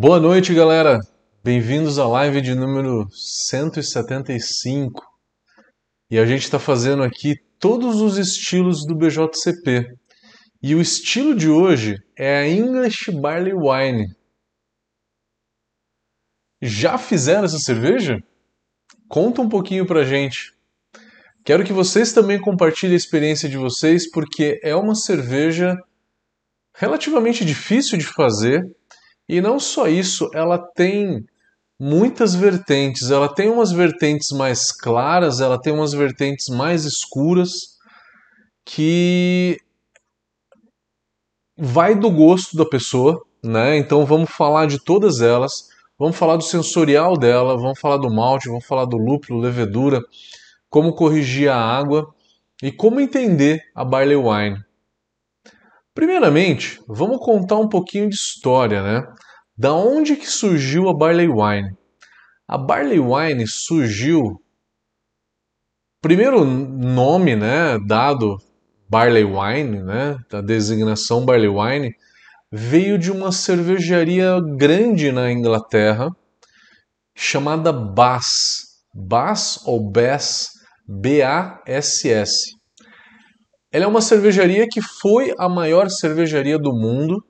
Boa noite, galera. Bem-vindos à live de número 175. E a gente está fazendo aqui todos os estilos do BJCP. E o estilo de hoje é a English Barley Wine. Já fizeram essa cerveja? Conta um pouquinho pra gente. Quero que vocês também compartilhem a experiência de vocês, porque é uma cerveja relativamente difícil de fazer. E não só isso, ela tem muitas vertentes. Ela tem umas vertentes mais claras, ela tem umas vertentes mais escuras, que vai do gosto da pessoa, né? Então vamos falar de todas elas. Vamos falar do sensorial dela, vamos falar do malte, vamos falar do lúpulo, levedura, como corrigir a água e como entender a barley wine. Primeiramente, vamos contar um pouquinho de história, né? Da onde que surgiu a barley wine? A barley wine surgiu primeiro nome, né, dado barley wine, né, da designação barley wine, veio de uma cervejaria grande na Inglaterra chamada Bass. Bass ou Bass, B-A-S-S. Ela é uma cervejaria que foi a maior cervejaria do mundo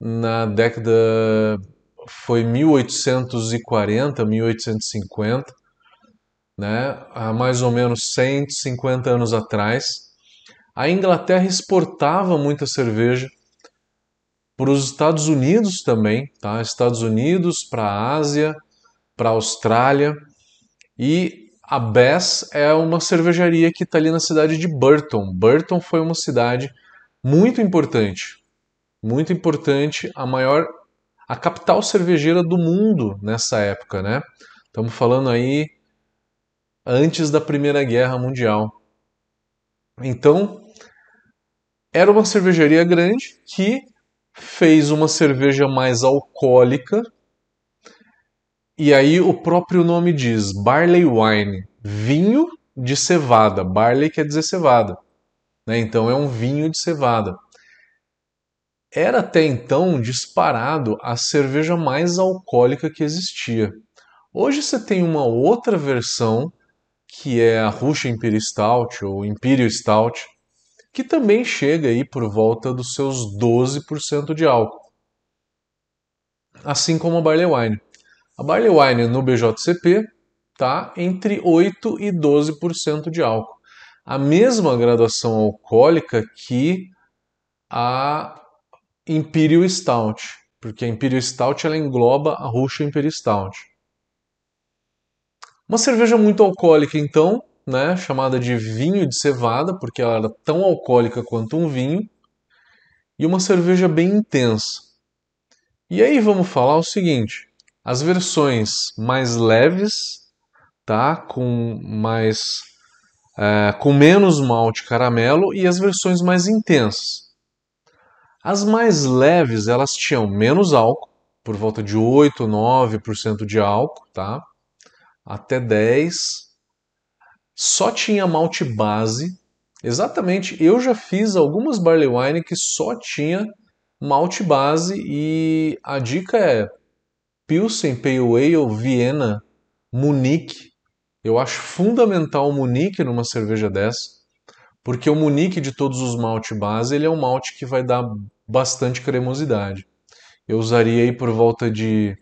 na década foi 1840, 1850, né? Há mais ou menos 150 anos atrás. A Inglaterra exportava muita cerveja para os Estados Unidos também, tá? Estados Unidos, para a Ásia, para a Austrália. E a Bass é uma cervejaria que está ali na cidade de Burton. Burton foi uma cidade muito importante, muito importante, a maior, a capital cervejeira do mundo nessa época, né? Estamos falando aí antes da Primeira Guerra Mundial. Então, era uma cervejaria grande que fez uma cerveja mais alcoólica. E aí o próprio nome diz barley wine, vinho de cevada. Barley quer dizer cevada. Né? Então é um vinho de cevada. Era até então disparado a cerveja mais alcoólica que existia. Hoje você tem uma outra versão que é a Russian Imperial Stout ou Imperial Stout, que também chega aí por volta dos seus 12% de álcool. Assim como a Barley Wine. A Barley Wine no BJCP está entre 8 e 12% de álcool. A mesma graduação alcoólica que a Imperial Stout, porque a Imperial Stout ela engloba a Russian Imperial Stout. Uma cerveja muito alcoólica, então, né, chamada de vinho de cevada, porque ela era tão alcoólica quanto um vinho, e uma cerveja bem intensa. E aí vamos falar o seguinte: as versões mais leves, tá, com mais é, com menos malte caramelo e as versões mais intensas. As mais leves elas tinham menos álcool, por volta de 8 ou 9% de álcool, tá? Até 10 só tinha malte base. Exatamente, eu já fiz algumas barley wine que só tinha malte base e a dica é Pilsen Pale Ale Viena Munique. Eu acho fundamental o Munique numa cerveja dessa, porque o Munique de todos os malte base, ele é um malte que vai dar bastante cremosidade. Eu usaria aí por volta de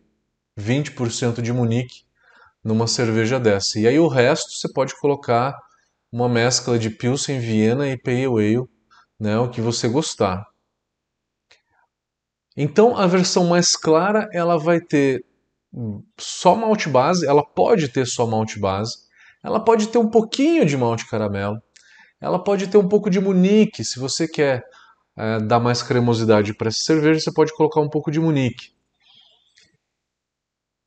20% de Munique numa cerveja dessa. E aí o resto você pode colocar uma mescla de Pilsen, Viena e Pale Ale, né, o que você gostar. Então a versão mais clara ela vai ter só malte base, ela pode ter só malte base, ela pode ter um pouquinho de malte caramelo, ela pode ter um pouco de munique, se você quer é, dar mais cremosidade para essa cerveja, você pode colocar um pouco de munique.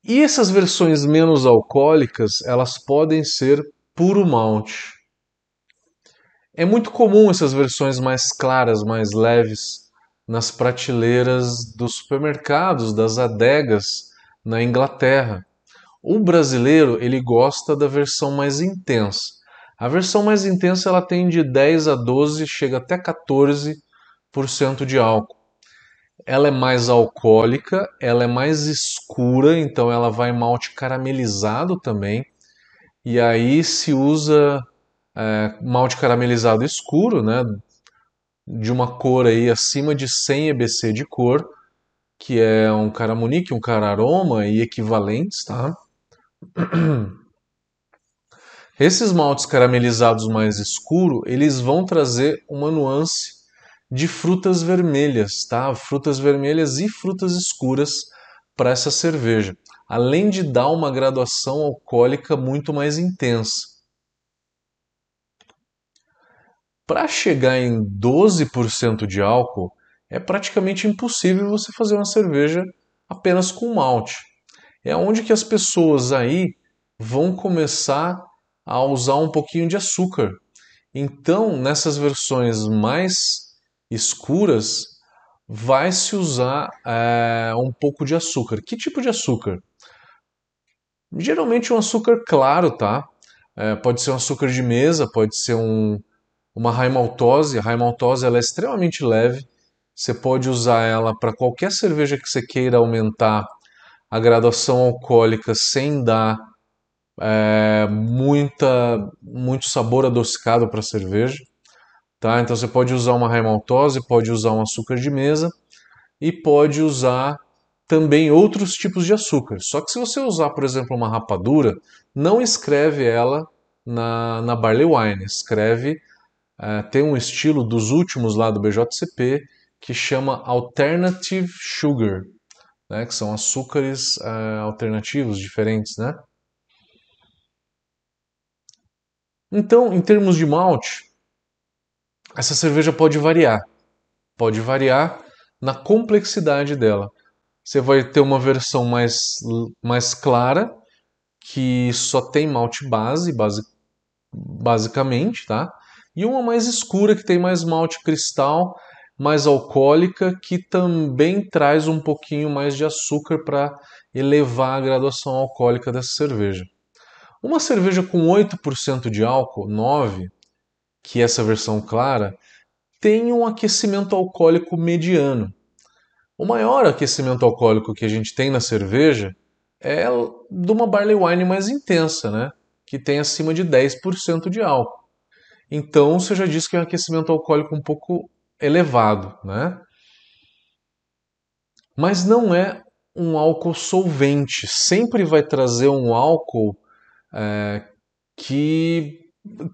E essas versões menos alcoólicas, elas podem ser puro malte. É muito comum essas versões mais claras, mais leves, nas prateleiras dos supermercados, das adegas na Inglaterra. O brasileiro, ele gosta da versão mais intensa. A versão mais intensa ela tem de 10 a 12, chega até 14% de álcool. ela é mais alcoólica, ela é mais escura, então ela vai malte caramelizado também. E aí se usa é, malte caramelizado escuro, né? De uma cor aí acima de 100 EBC de cor, que é um caramunique, um cararoma e equivalentes, tá? Esses maltes caramelizados mais escuro, eles vão trazer uma nuance de frutas vermelhas, tá? Frutas vermelhas e frutas escuras para essa cerveja, além de dar uma graduação alcoólica muito mais intensa. Para chegar em 12% de álcool, é praticamente impossível você fazer uma cerveja apenas com malte. É onde que as pessoas aí vão começar a usar um pouquinho de açúcar. Então, nessas versões mais escuras, vai se usar é, um pouco de açúcar. Que tipo de açúcar? Geralmente um açúcar claro, tá? É, pode ser um açúcar de mesa, pode ser um, uma raimaltose. A raimaltose ela é extremamente leve. Você pode usar ela para qualquer cerveja que você queira aumentar a graduação alcoólica sem dar é, muita, muito sabor adocicado para a cerveja. Tá? Então você pode usar uma raimaltose, pode usar um açúcar de mesa e pode usar também outros tipos de açúcar. Só que se você usar, por exemplo, uma rapadura, não escreve ela na, na Barley Wine, escreve, é, tem um estilo dos últimos lá do BJCP que chama Alternative Sugar, né, que são açúcares é, alternativos, diferentes, né? Então, em termos de malte, essa cerveja pode variar. Pode variar na complexidade dela. Você vai ter uma versão mais, mais clara, que só tem malte base, base, basicamente, tá? E uma mais escura, que tem mais malte cristal, mais alcoólica, que também traz um pouquinho mais de açúcar para elevar a graduação alcoólica dessa cerveja. Uma cerveja com 8% de álcool, 9, que é essa versão clara, tem um aquecimento alcoólico mediano. O maior aquecimento alcoólico que a gente tem na cerveja é de uma barley wine mais intensa, né? que tem acima de 10% de álcool. Então você já diz que é um aquecimento alcoólico um pouco elevado, né? Mas não é um álcool solvente, sempre vai trazer um álcool é, que,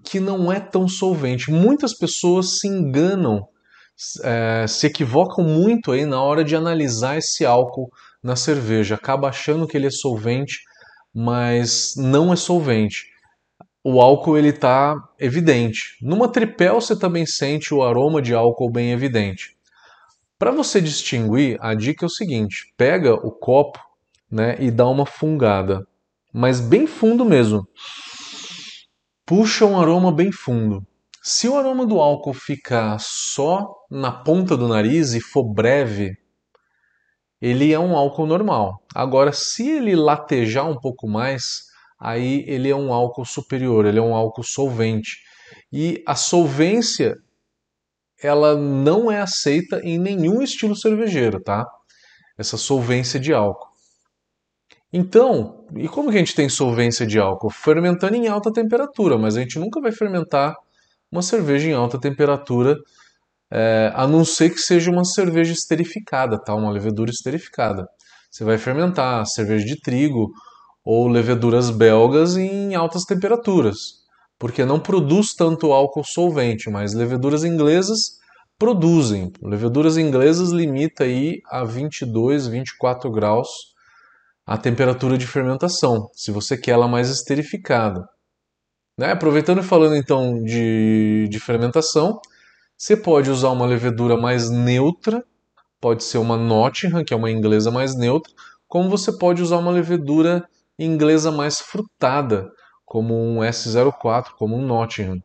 que não é tão solvente. Muitas pessoas se enganam, é, se equivocam muito aí na hora de analisar esse álcool na cerveja. Acaba achando que ele é solvente, mas não é solvente. O álcool ele está evidente. Numa tripel você também sente o aroma de álcool bem evidente. Para você distinguir, a dica é o seguinte: pega o copo né, e dá uma fungada mas bem fundo mesmo. Puxa um aroma bem fundo. Se o aroma do álcool ficar só na ponta do nariz e for breve, ele é um álcool normal. Agora, se ele latejar um pouco mais, aí ele é um álcool superior, ele é um álcool solvente. E a solvência ela não é aceita em nenhum estilo cervejeiro, tá? Essa solvência de álcool. Então, e como que a gente tem solvência de álcool? Fermentando em alta temperatura, mas a gente nunca vai fermentar uma cerveja em alta temperatura, é, a não ser que seja uma cerveja esterificada, tá? uma levedura esterificada. Você vai fermentar cerveja de trigo ou leveduras belgas em altas temperaturas, porque não produz tanto álcool solvente, mas leveduras inglesas produzem. Leveduras inglesas limita aí a 22, 24 graus a temperatura de fermentação, se você quer ela mais esterificada. Né? Aproveitando e falando então de, de fermentação, você pode usar uma levedura mais neutra, pode ser uma Nottingham, que é uma inglesa mais neutra, como você pode usar uma levedura inglesa mais frutada, como um S04, como um Nottingham.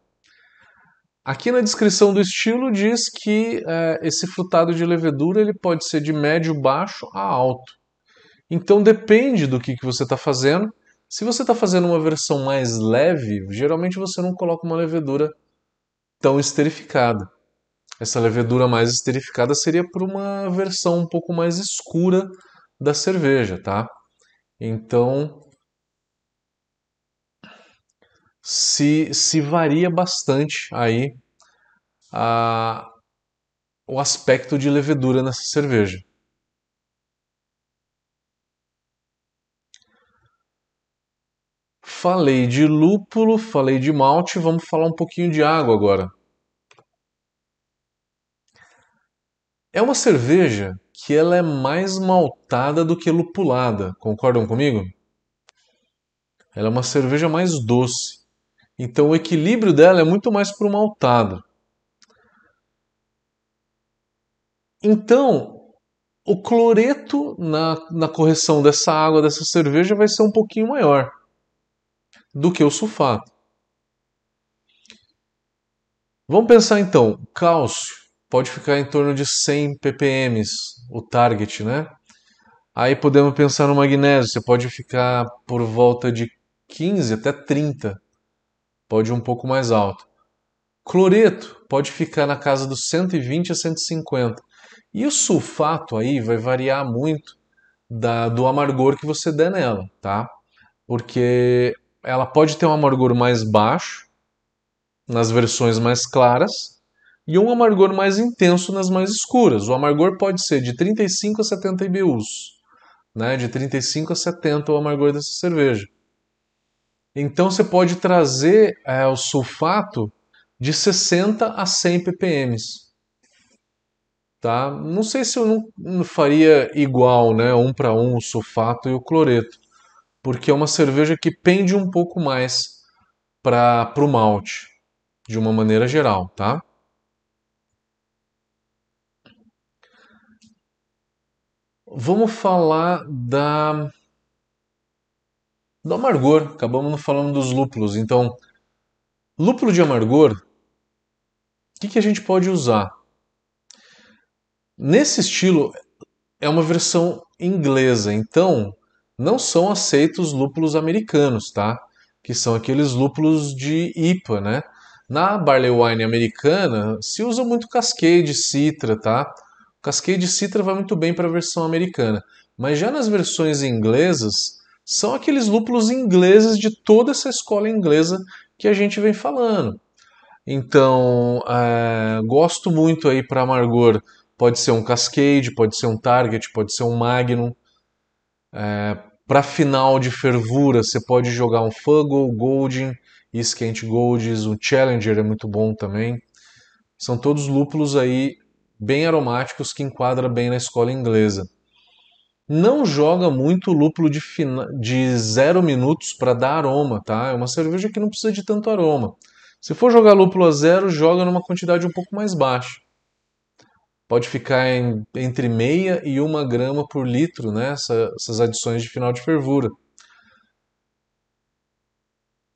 Aqui na descrição do estilo diz que é, esse frutado de levedura ele pode ser de médio baixo a alto. Então depende do que, que você está fazendo. Se você está fazendo uma versão mais leve, geralmente você não coloca uma levedura tão esterificada. essa levedura mais esterificada seria por uma versão um pouco mais escura da cerveja, tá? Então, se, se varia bastante aí a, o aspecto de levedura nessa cerveja. Falei de lúpulo, falei de malte, vamos falar um pouquinho de água agora. É uma cerveja que ela é mais maltada do que lupulada, concordam comigo? Ela é uma cerveja mais doce. Então o equilíbrio dela é muito mais para o maltado. Então, o cloreto na, na correção dessa água, dessa cerveja, vai ser um pouquinho maior do que o sulfato. Vamos pensar então, cálcio pode ficar em torno de 100 ppm, o target, né? Aí podemos pensar no magnésio, você pode ficar por volta de 15 até 30, pode ir um pouco mais alto. Cloreto pode ficar na casa dos 120 a 150. E o sulfato aí vai variar muito da, do amargor que você der nela, tá? Porque ela pode ter um amargor mais baixo nas versões mais claras e um amargor mais intenso nas mais escuras. O amargor pode ser de 35 a 70 IBUs, né? de 35 a 70 o amargor dessa cerveja. Então você pode trazer é, o sulfato de 60 a 100 ppm. Tá? Não sei se eu não, não faria igual, né, um para um o sulfato e o cloreto, porque é uma cerveja que pende um pouco mais para o malte, de uma maneira geral, tá? Vamos falar da do amargor. Acabamos falando dos lúpulos. Então, lúpulo de amargor, o que, que a gente pode usar? Nesse estilo é uma versão inglesa, então não são aceitos lúpulos americanos, tá? Que são aqueles lúpulos de IPA, né? Na barley wine americana se usa muito cascade, citra, tá? Cascade Citra vai muito bem para a versão americana, mas já nas versões inglesas são aqueles lúpulos ingleses de toda essa escola inglesa que a gente vem falando. Então, é, gosto muito aí para amargor. Pode ser um Cascade, pode ser um Target, pode ser um Magnum. É, para final de fervura, você pode jogar um Fuggle, Golden, Skent Golds, um Challenger é muito bom também. São todos lúpulos aí bem aromáticos que enquadra bem na escola inglesa. Não joga muito lúpulo de, fina... de zero minutos para dar aroma, tá? É uma cerveja que não precisa de tanto aroma. Se for jogar lúpulo a zero, joga numa quantidade um pouco mais baixa. Pode ficar em, entre meia e uma grama por litro, né? Essa, essas adições de final de fervura.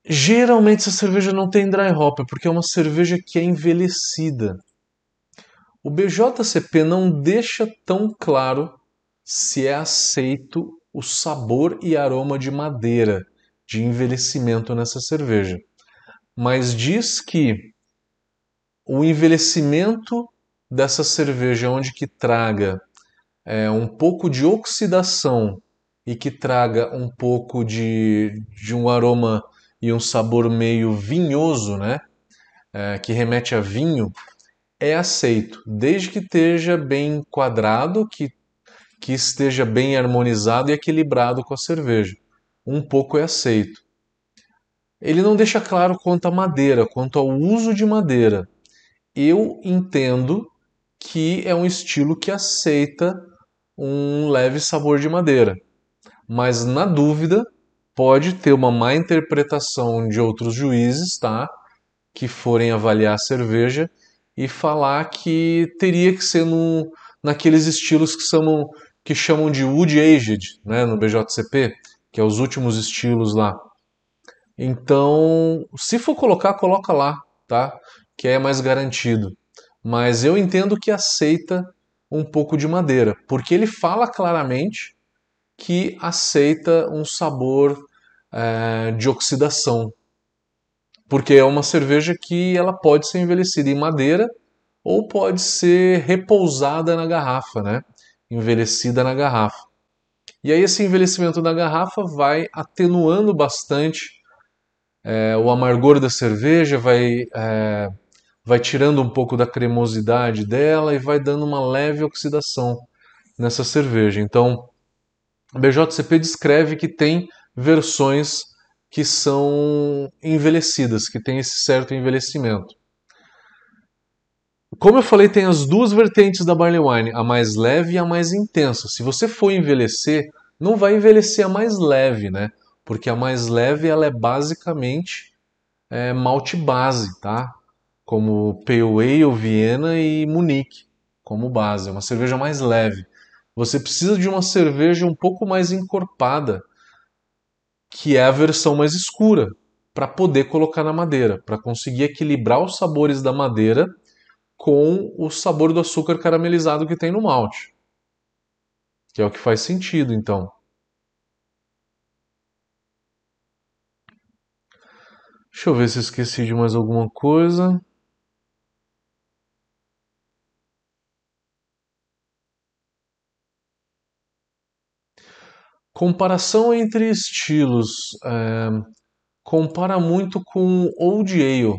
Geralmente essa cerveja não tem dry hop, porque é uma cerveja que é envelhecida. O BJCP não deixa tão claro se é aceito o sabor e aroma de madeira de envelhecimento nessa cerveja, mas diz que o envelhecimento dessa cerveja, onde que traga é, um pouco de oxidação e que traga um pouco de, de um aroma e um sabor meio vinhoso, né? É, que remete a vinho, é aceito, desde que esteja bem quadrado, que, que esteja bem harmonizado e equilibrado com a cerveja. Um pouco é aceito. Ele não deixa claro quanto à madeira, quanto ao uso de madeira. Eu entendo que é um estilo que aceita um leve sabor de madeira. Mas na dúvida, pode ter uma má interpretação de outros juízes, tá? Que forem avaliar a cerveja e falar que teria que ser no, naqueles estilos que, são, que chamam de Wood Aged, né, no BJCP, que é os últimos estilos lá. Então, se for colocar, coloca lá, tá? Que é mais garantido. Mas eu entendo que aceita um pouco de madeira, porque ele fala claramente que aceita um sabor é, de oxidação, porque é uma cerveja que ela pode ser envelhecida em madeira ou pode ser repousada na garrafa, né? Envelhecida na garrafa. E aí esse envelhecimento da garrafa vai atenuando bastante é, o amargor da cerveja, vai, é, vai tirando um pouco da cremosidade dela e vai dando uma leve oxidação nessa cerveja. Então, a BJCP descreve que tem versões que são envelhecidas, que tem esse certo envelhecimento. Como eu falei, tem as duas vertentes da barley wine, a mais leve e a mais intensa. Se você for envelhecer, não vai envelhecer a mais leve, né? Porque a mais leve ela é basicamente é, malte base, tá? Como Pale Ale, Viena e Munique, como base. É uma cerveja mais leve. Você precisa de uma cerveja um pouco mais encorpada, que é a versão mais escura, para poder colocar na madeira, para conseguir equilibrar os sabores da madeira com o sabor do açúcar caramelizado que tem no malte. Que é o que faz sentido, então. Deixa eu ver se esqueci de mais alguma coisa. Comparação entre estilos. É, compara muito com Old Ale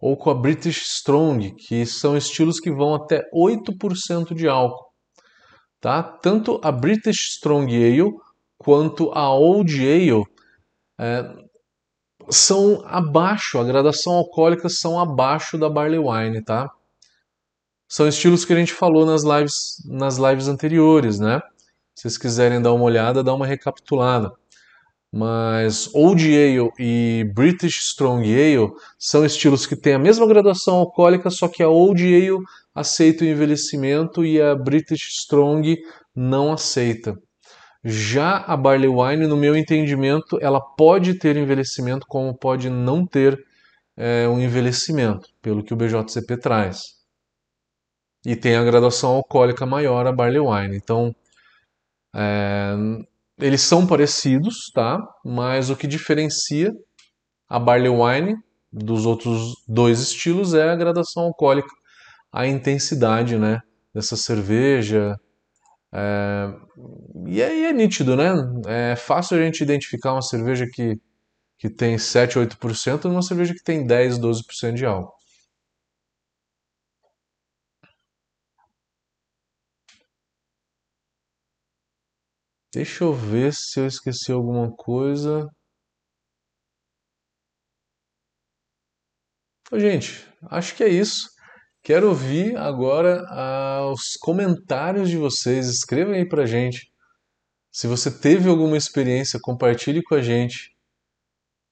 ou com a British Strong, que são estilos que vão até 8% de álcool. Tá? Tanto a British Strong Ale quanto a Old Ale é, são abaixo, a gradação alcoólica são abaixo da Barley Wine, tá? São estilos que a gente falou nas lives, nas lives anteriores, né? Se vocês quiserem dar uma olhada, dá uma recapitulada. Mas Old Ale e British Strong Ale são estilos que têm a mesma graduação alcoólica, só que a Old Ale aceita o envelhecimento e a British Strong não aceita. Já a Barley Wine, no meu entendimento, ela pode ter envelhecimento, como pode não ter é, um envelhecimento, pelo que o BJCP traz. E tem a graduação alcoólica maior, a Barley Wine. Então, é, eles são parecidos, tá? Mas o que diferencia a Barley Wine dos outros dois estilos é a gradação alcoólica, a intensidade, né? Dessa cerveja. É, e aí é nítido, né? É fácil a gente identificar uma cerveja que, que tem 7, 8% numa cerveja que tem 10, 12% de álcool. Deixa eu ver se eu esqueci alguma coisa. Gente, acho que é isso. Quero ouvir agora ah, os comentários de vocês. Escrevem aí pra gente. Se você teve alguma experiência, compartilhe com a gente.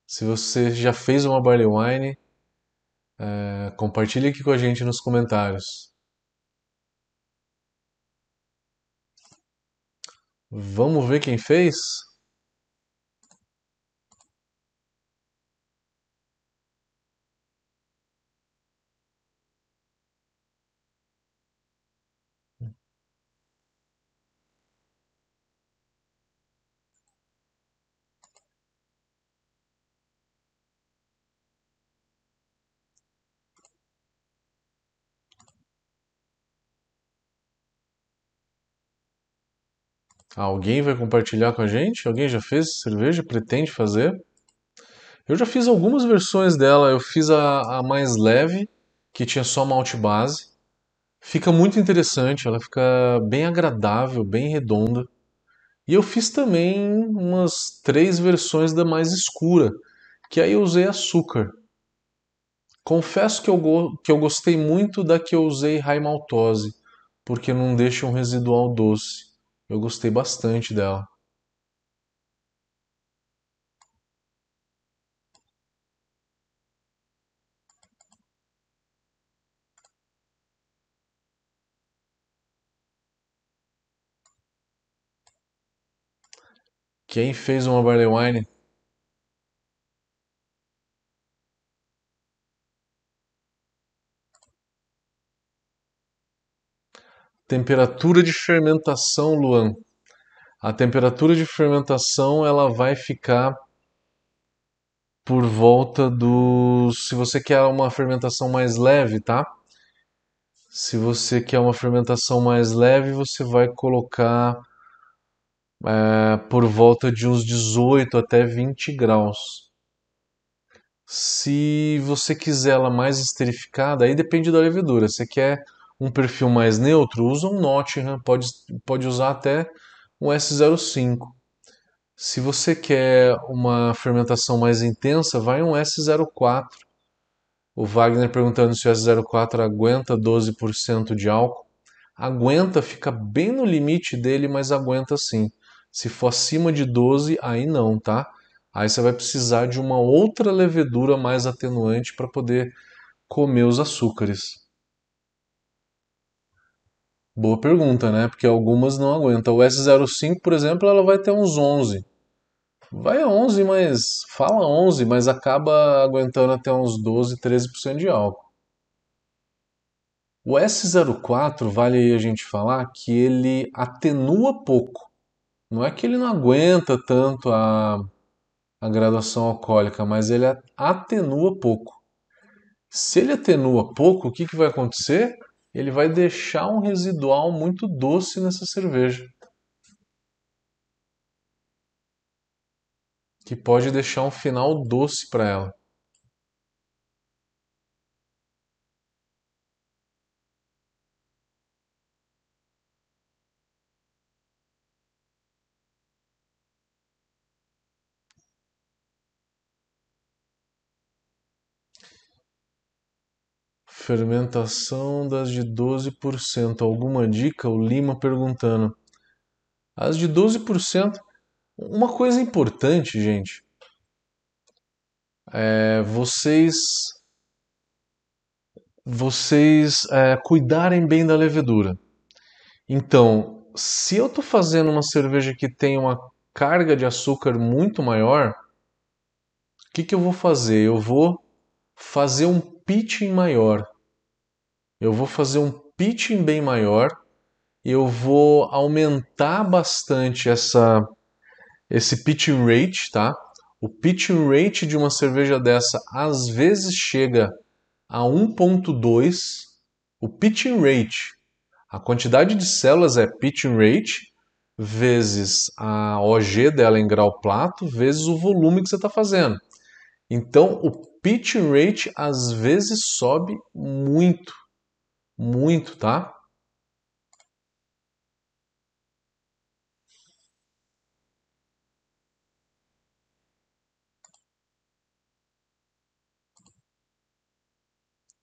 Se você já fez uma barley wine, é, compartilhe aqui com a gente nos comentários. Vamos ver quem fez? Alguém vai compartilhar com a gente? Alguém já fez cerveja? Pretende fazer? Eu já fiz algumas versões dela. Eu fiz a, a mais leve, que tinha só malte base. Fica muito interessante, ela fica bem agradável, bem redonda. E eu fiz também umas três versões da mais escura, que aí eu usei açúcar. Confesso que eu, que eu gostei muito da que eu usei high maltose, porque não deixa um residual doce. Eu gostei bastante dela. Quem fez uma barley wine? Temperatura de fermentação, Luan. A temperatura de fermentação ela vai ficar por volta dos. Se você quer uma fermentação mais leve, tá? Se você quer uma fermentação mais leve, você vai colocar é, por volta de uns 18 até 20 graus. Se você quiser ela mais esterificada, aí depende da levedura. Você quer um perfil mais neutro, usa um Nottingham, pode, pode usar até um S05. Se você quer uma fermentação mais intensa, vai um S04. O Wagner perguntando se o S04 aguenta 12% de álcool. Aguenta, fica bem no limite dele, mas aguenta sim. Se for acima de 12, aí não, tá? Aí você vai precisar de uma outra levedura mais atenuante para poder comer os açúcares. Boa pergunta, né? Porque algumas não aguentam. O S05, por exemplo, ela vai ter uns 11. Vai a 11, mas fala 11, mas acaba aguentando até uns 12, 13% de álcool. O S04 vale a gente falar que ele atenua pouco. Não é que ele não aguenta tanto a a graduação alcoólica, mas ele atenua pouco. Se ele atenua pouco, o que, que vai acontecer? Ele vai deixar um residual muito doce nessa cerveja. Que pode deixar um final doce para ela. Fermentação das de 12%. Alguma dica? O Lima perguntando. As de 12%. Uma coisa importante, gente, é vocês vocês é, cuidarem bem da levedura. Então, se eu estou fazendo uma cerveja que tem uma carga de açúcar muito maior, o que, que eu vou fazer? Eu vou fazer um pitching maior eu vou fazer um pitching bem maior, eu vou aumentar bastante essa esse pitching rate, tá? O pitching rate de uma cerveja dessa às vezes chega a 1.2. O pitching rate, a quantidade de células é pitching rate vezes a OG dela em grau plato vezes o volume que você está fazendo. Então, o pitching rate às vezes sobe muito muito, tá?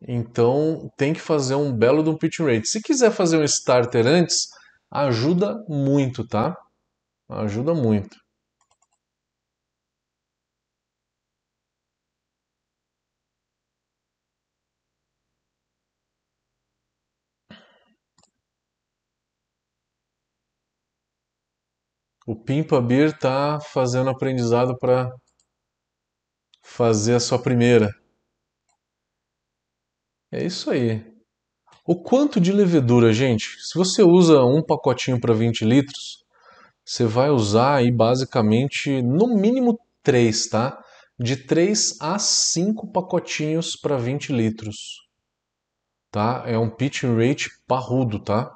Então tem que fazer um belo de um pitch rate. Se quiser fazer um starter antes, ajuda muito, tá? Ajuda muito. O Pimpa Beer está fazendo aprendizado para fazer a sua primeira. É isso aí. O quanto de levedura, gente? Se você usa um pacotinho para 20 litros, você vai usar aí basicamente no mínimo 3, tá? De 3 a 5 pacotinhos para 20 litros. Tá? É um pitching rate parrudo, tá?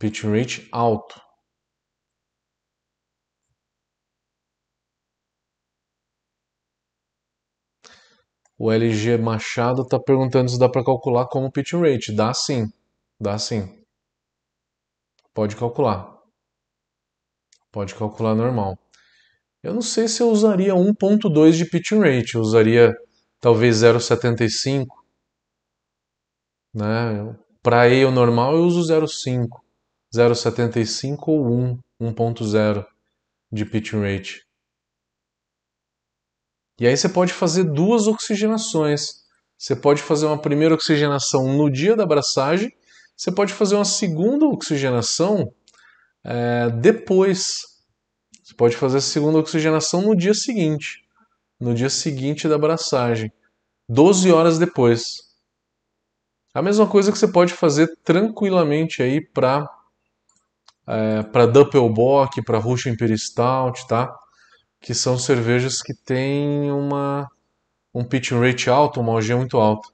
Pitching rate alto. O LG Machado está perguntando se dá para calcular como pitch rate. Dá sim, dá sim. Pode calcular. Pode calcular normal. Eu não sei se eu usaria 1.2 de pitch rate, eu usaria talvez 0.75. Né? Para E o normal eu uso 0.5, 0.75 ou 1, 1.0 de pitch rate. E aí você pode fazer duas oxigenações. Você pode fazer uma primeira oxigenação no dia da abraçagem, você pode fazer uma segunda oxigenação é, depois. Você pode fazer a segunda oxigenação no dia seguinte, no dia seguinte da abraçagem, 12 horas depois. A mesma coisa que você pode fazer tranquilamente aí para é, para Doppelbock, para Russian Imperial Stout, tá? Que são cervejas que têm uma, um pitch rate alto, uma OG muito alta.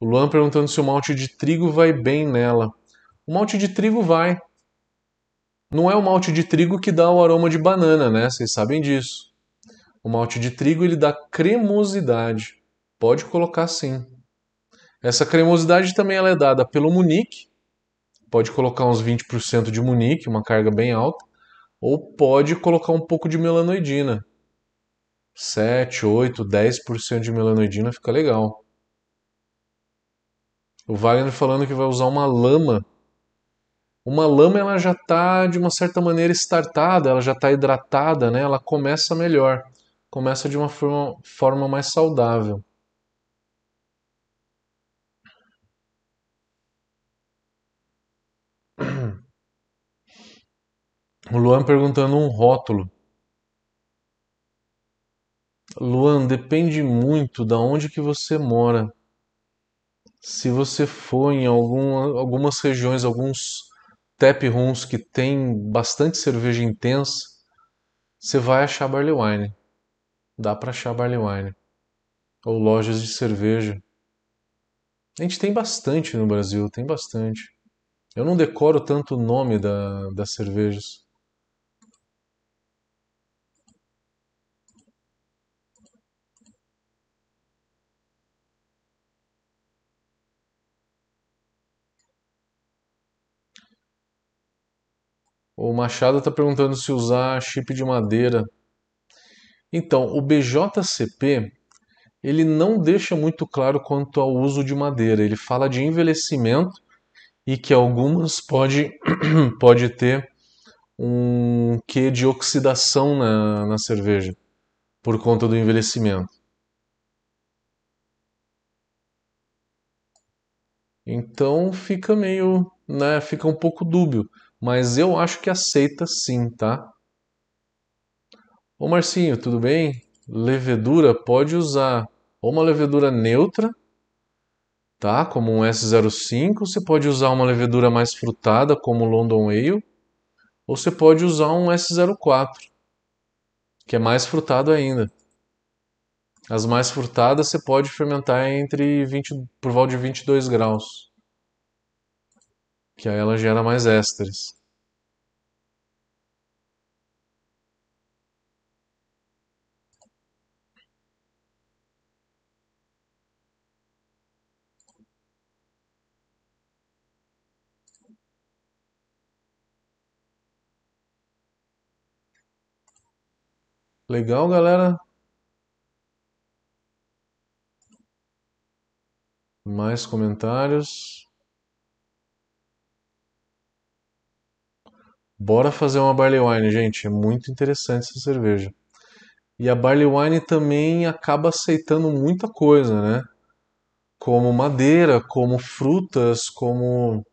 O Luan perguntando se o malte de trigo vai bem nela. O malte de trigo vai. Não é o malte de trigo que dá o aroma de banana, né? Vocês sabem disso. O malte de trigo ele dá cremosidade. Pode colocar sim. Essa cremosidade também ela é dada pelo Munique. Pode colocar uns 20% de Munique, uma carga bem alta. Ou pode colocar um pouco de melanoidina. 7, 8, 10% de melanoidina fica legal. O Wagner falando que vai usar uma lama. Uma lama ela já está de uma certa maneira estartada, ela já está hidratada, né? Ela começa melhor, começa de uma forma, forma mais saudável. O Luan perguntando um rótulo. Luan, depende muito da onde que você mora. Se você for em algum, algumas regiões, alguns tap rooms que tem bastante cerveja intensa, você vai achar barley wine. Dá para achar barley wine. Ou lojas de cerveja. A gente tem bastante no Brasil, tem bastante. Eu não decoro tanto o nome da, das cervejas. O Machado está perguntando se usar chip de madeira. Então, o BJCP ele não deixa muito claro quanto ao uso de madeira. Ele fala de envelhecimento e que algumas pode, pode ter um quê de oxidação na, na cerveja por conta do envelhecimento. Então fica meio, né, fica um pouco dúbio mas eu acho que aceita sim, tá? Ô Marcinho, tudo bem? Levedura pode usar ou uma levedura neutra, tá? Como um S05, você pode usar uma levedura mais frutada, como o London Ale, ou você pode usar um S04, que é mais frutado ainda. As mais frutadas você pode fermentar entre 20, por volta de 22 graus que aí ela gera mais ésteres. Legal, galera? Mais comentários? Bora fazer uma barley wine, gente. É muito interessante essa cerveja. E a barley wine também acaba aceitando muita coisa, né? Como madeira, como frutas, como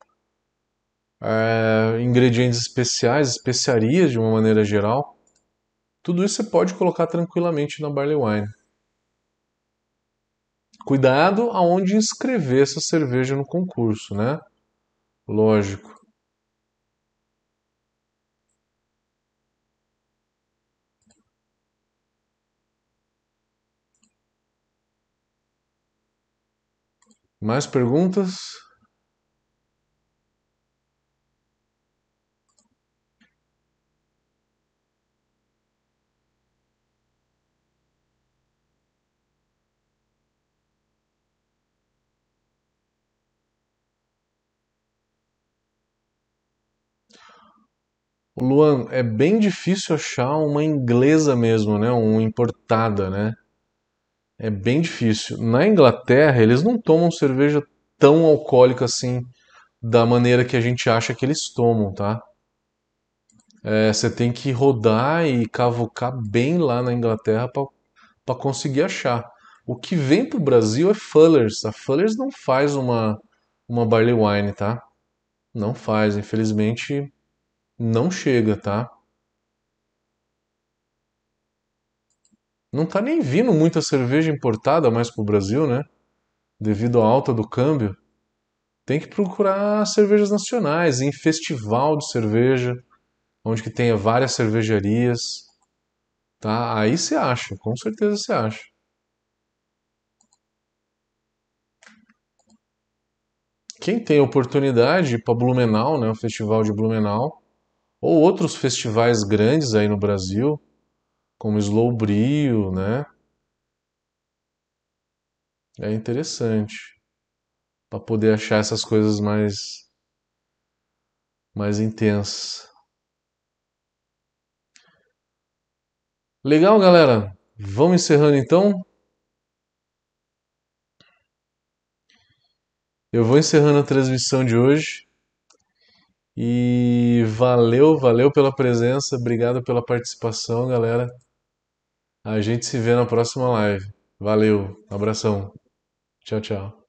é, ingredientes especiais, especiarias de uma maneira geral. Tudo isso você pode colocar tranquilamente na barley wine. Cuidado aonde inscrever essa cerveja no concurso, né? Lógico. Mais perguntas? Luan, é bem difícil achar uma inglesa mesmo, né? Uma importada, né? É bem difícil. Na Inglaterra, eles não tomam cerveja tão alcoólica assim, da maneira que a gente acha que eles tomam, tá? É, você tem que rodar e cavucar bem lá na Inglaterra para conseguir achar. O que vem para o Brasil é Fullers. A Fullers não faz uma, uma barley wine, tá? Não faz, infelizmente não chega, tá? Não tá nem vindo muita cerveja importada mais pro Brasil, né? Devido à alta do câmbio. Tem que procurar cervejas nacionais, em festival de cerveja, onde que tenha várias cervejarias, tá? Aí você acha, com certeza você acha. quem tem oportunidade para Blumenau, né, o Festival de Blumenau, ou outros festivais grandes aí no Brasil, como Slow Brio, né? É interessante para poder achar essas coisas mais mais intensas. Legal, galera. Vamos encerrando então. Eu vou encerrando a transmissão de hoje. E valeu, valeu pela presença, obrigado pela participação, galera. A gente se vê na próxima live. Valeu, abração. Tchau, tchau.